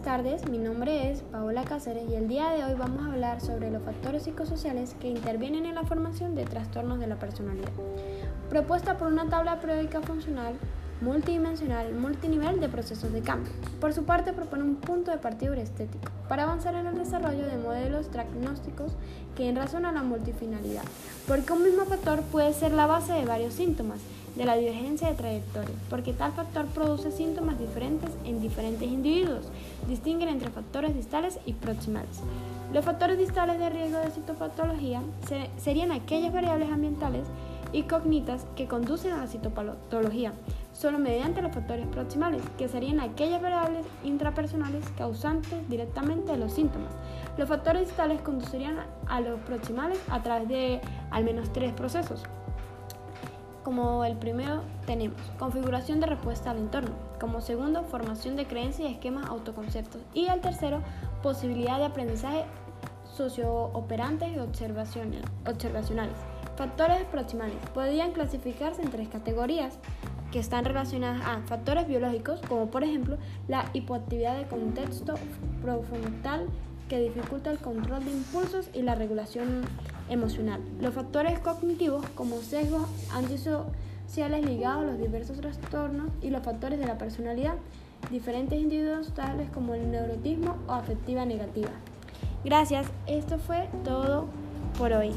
tardes, mi nombre es Paola Cáceres y el día de hoy vamos a hablar sobre los factores psicosociales que intervienen en la formación de trastornos de la personalidad, propuesta por una tabla periódica funcional multidimensional, multinivel de procesos de cambio. Por su parte, propone un punto de partida estético para avanzar en el desarrollo de modelos diagnósticos que en razón a la multifinalidad, porque un mismo factor puede ser la base de varios síntomas de la divergencia de trayectoria, porque tal factor produce síntomas diferentes en diferentes individuos. Distinguen entre factores distales y proximales. Los factores distales de riesgo de citopatología serían aquellas variables ambientales y cognitas que conducen a la citopatología, solo mediante los factores proximales, que serían aquellas variables intrapersonales causantes directamente de los síntomas. Los factores distales conducirían a los proximales a través de al menos tres procesos. Como el primero tenemos configuración de respuesta al entorno, como segundo formación de creencias y esquemas autoconceptos y el tercero posibilidad de aprendizaje sociooperantes y observacionales. Factores proximales podrían clasificarse en tres categorías que están relacionadas a factores biológicos, como por ejemplo la hipoactividad de contexto profrontal que dificulta el control de impulsos y la regulación emocional. Los factores cognitivos como sesgos antisociales ligados a los diversos trastornos y los factores de la personalidad, diferentes individuos tales como el neurotismo o afectiva negativa. Gracias, esto fue todo por hoy.